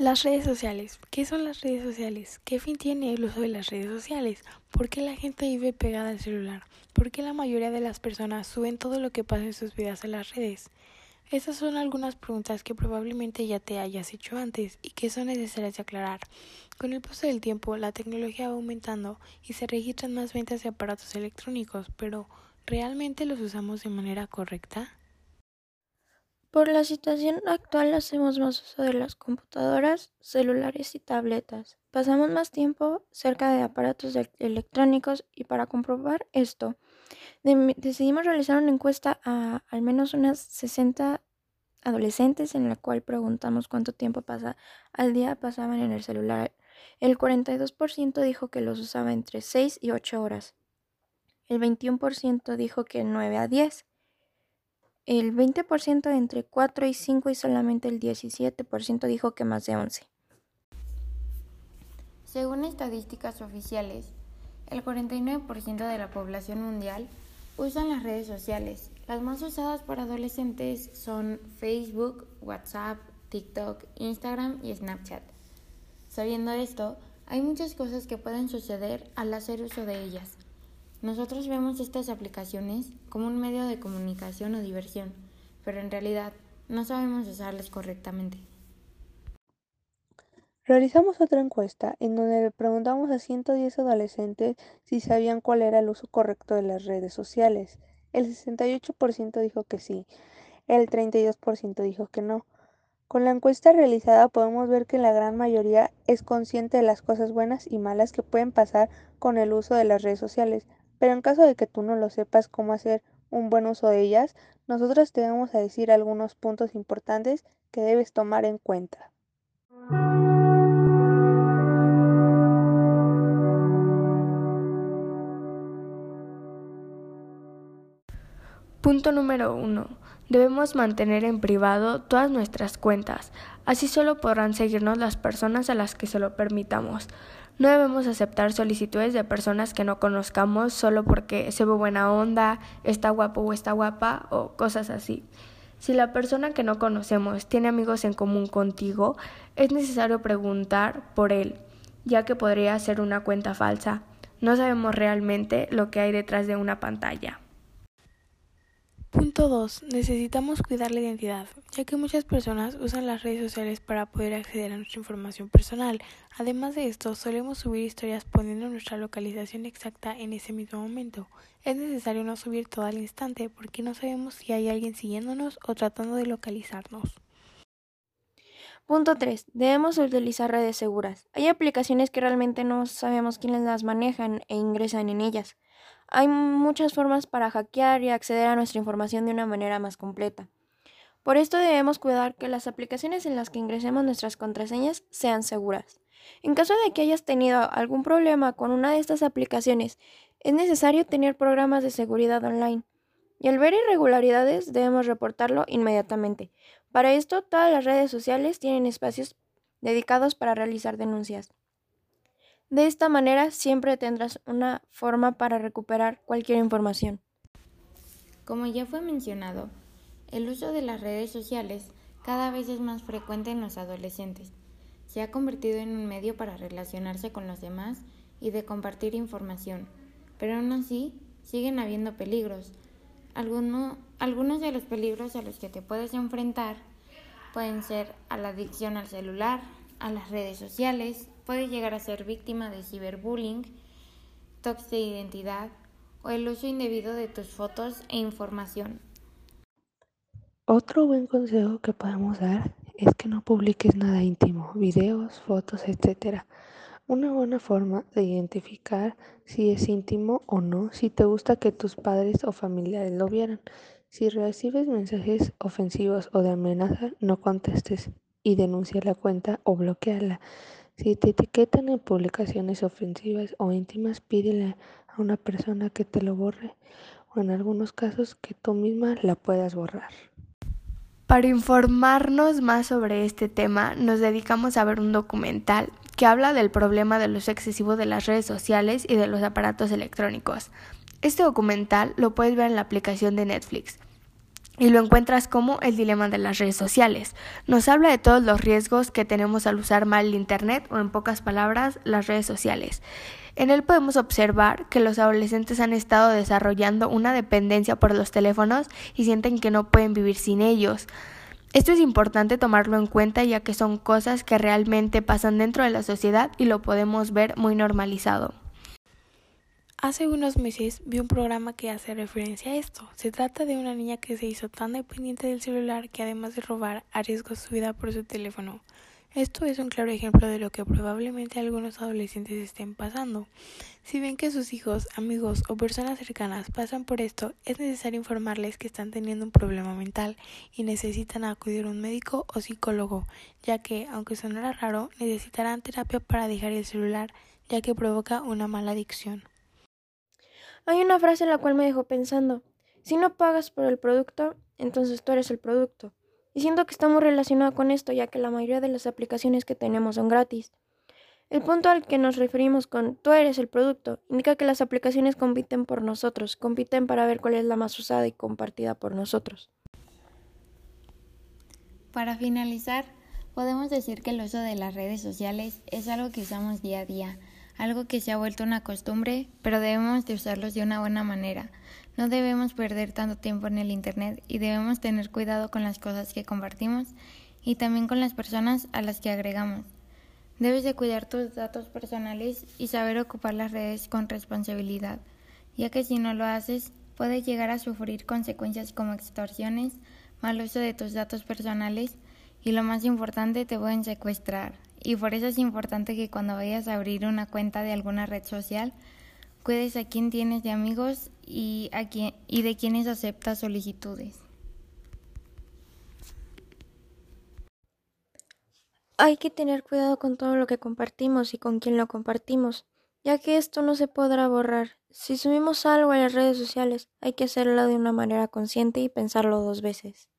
Las redes sociales. ¿Qué son las redes sociales? ¿Qué fin tiene el uso de las redes sociales? ¿Por qué la gente vive pegada al celular? ¿Por qué la mayoría de las personas suben todo lo que pasa en sus vidas a las redes? Estas son algunas preguntas que probablemente ya te hayas hecho antes y que son necesarias de aclarar. Con el paso del tiempo, la tecnología va aumentando y se registran más ventas de aparatos electrónicos, pero ¿realmente los usamos de manera correcta? Por la situación actual hacemos más uso de las computadoras, celulares y tabletas. Pasamos más tiempo cerca de aparatos electrónicos y para comprobar esto, decidimos realizar una encuesta a al menos unas 60 adolescentes en la cual preguntamos cuánto tiempo pasa al día pasaban en el celular. El 42% dijo que los usaba entre 6 y 8 horas. El 21% dijo que 9 a 10 el 20% entre 4 y 5 y solamente el 17% dijo que más de 11. Según estadísticas oficiales, el 49% de la población mundial usan las redes sociales. Las más usadas por adolescentes son Facebook, WhatsApp, TikTok, Instagram y Snapchat. Sabiendo esto, hay muchas cosas que pueden suceder al hacer uso de ellas. Nosotros vemos estas aplicaciones como un medio de comunicación o diversión, pero en realidad no sabemos usarlas correctamente. Realizamos otra encuesta en donde le preguntamos a 110 adolescentes si sabían cuál era el uso correcto de las redes sociales. El 68% dijo que sí, el 32% dijo que no. Con la encuesta realizada podemos ver que la gran mayoría es consciente de las cosas buenas y malas que pueden pasar con el uso de las redes sociales, pero en caso de que tú no lo sepas cómo hacer un buen uso de ellas, nosotros te vamos a decir algunos puntos importantes que debes tomar en cuenta. Punto número 1. Debemos mantener en privado todas nuestras cuentas. Así solo podrán seguirnos las personas a las que se lo permitamos. No debemos aceptar solicitudes de personas que no conozcamos solo porque se ve buena onda, está guapo o está guapa o cosas así. Si la persona que no conocemos tiene amigos en común contigo, es necesario preguntar por él, ya que podría ser una cuenta falsa. No sabemos realmente lo que hay detrás de una pantalla. Punto 2. Necesitamos cuidar la identidad, ya que muchas personas usan las redes sociales para poder acceder a nuestra información personal. Además de esto, solemos subir historias poniendo nuestra localización exacta en ese mismo momento. Es necesario no subir todo al instante porque no sabemos si hay alguien siguiéndonos o tratando de localizarnos. Punto 3. Debemos utilizar redes seguras. Hay aplicaciones que realmente no sabemos quiénes las manejan e ingresan en ellas. Hay muchas formas para hackear y acceder a nuestra información de una manera más completa. Por esto debemos cuidar que las aplicaciones en las que ingresemos nuestras contraseñas sean seguras. En caso de que hayas tenido algún problema con una de estas aplicaciones, es necesario tener programas de seguridad online. Y al ver irregularidades debemos reportarlo inmediatamente. Para esto, todas las redes sociales tienen espacios dedicados para realizar denuncias. De esta manera siempre tendrás una forma para recuperar cualquier información. Como ya fue mencionado, el uso de las redes sociales cada vez es más frecuente en los adolescentes. Se ha convertido en un medio para relacionarse con los demás y de compartir información, pero aún así siguen habiendo peligros. algunos de los peligros a los que te puedes enfrentar pueden ser a la adicción al celular, a las redes sociales, puede llegar a ser víctima de ciberbullying, tox de identidad o el uso indebido de tus fotos e información. Otro buen consejo que podemos dar es que no publiques nada íntimo, videos, fotos, etc. Una buena forma de identificar si es íntimo o no, si te gusta que tus padres o familiares lo vieran. Si recibes mensajes ofensivos o de amenaza, no contestes y denuncia la cuenta o bloqueala. Si te etiquetan en publicaciones ofensivas o íntimas, pídele a una persona que te lo borre o en algunos casos que tú misma la puedas borrar. Para informarnos más sobre este tema, nos dedicamos a ver un documental que habla del problema del uso excesivo de las redes sociales y de los aparatos electrónicos. Este documental lo puedes ver en la aplicación de Netflix. Y lo encuentras como el dilema de las redes sociales. Nos habla de todos los riesgos que tenemos al usar mal el Internet o en pocas palabras las redes sociales. En él podemos observar que los adolescentes han estado desarrollando una dependencia por los teléfonos y sienten que no pueden vivir sin ellos. Esto es importante tomarlo en cuenta ya que son cosas que realmente pasan dentro de la sociedad y lo podemos ver muy normalizado. Hace unos meses vi un programa que hace referencia a esto. Se trata de una niña que se hizo tan dependiente del celular que además de robar arriesgó su vida por su teléfono. Esto es un claro ejemplo de lo que probablemente algunos adolescentes estén pasando. Si ven que sus hijos, amigos o personas cercanas pasan por esto, es necesario informarles que están teniendo un problema mental y necesitan acudir a un médico o psicólogo, ya que, aunque sonara raro, necesitarán terapia para dejar el celular, ya que provoca una mala adicción. Hay una frase en la cual me dejó pensando, si no pagas por el producto, entonces tú eres el producto. Y siento que está muy relacionado con esto, ya que la mayoría de las aplicaciones que tenemos son gratis. El punto al que nos referimos con tú eres el producto indica que las aplicaciones compiten por nosotros, compiten para ver cuál es la más usada y compartida por nosotros. Para finalizar, podemos decir que el uso de las redes sociales es algo que usamos día a día, algo que se ha vuelto una costumbre, pero debemos de usarlos de una buena manera. No debemos perder tanto tiempo en el Internet y debemos tener cuidado con las cosas que compartimos y también con las personas a las que agregamos. Debes de cuidar tus datos personales y saber ocupar las redes con responsabilidad, ya que si no lo haces, puedes llegar a sufrir consecuencias como extorsiones, mal uso de tus datos personales y lo más importante, te pueden secuestrar. Y por eso es importante que cuando vayas a abrir una cuenta de alguna red social, cuides a quién tienes de amigos y, a quién, y de quienes aceptas solicitudes. Hay que tener cuidado con todo lo que compartimos y con quién lo compartimos, ya que esto no se podrá borrar. Si subimos algo a las redes sociales, hay que hacerlo de una manera consciente y pensarlo dos veces.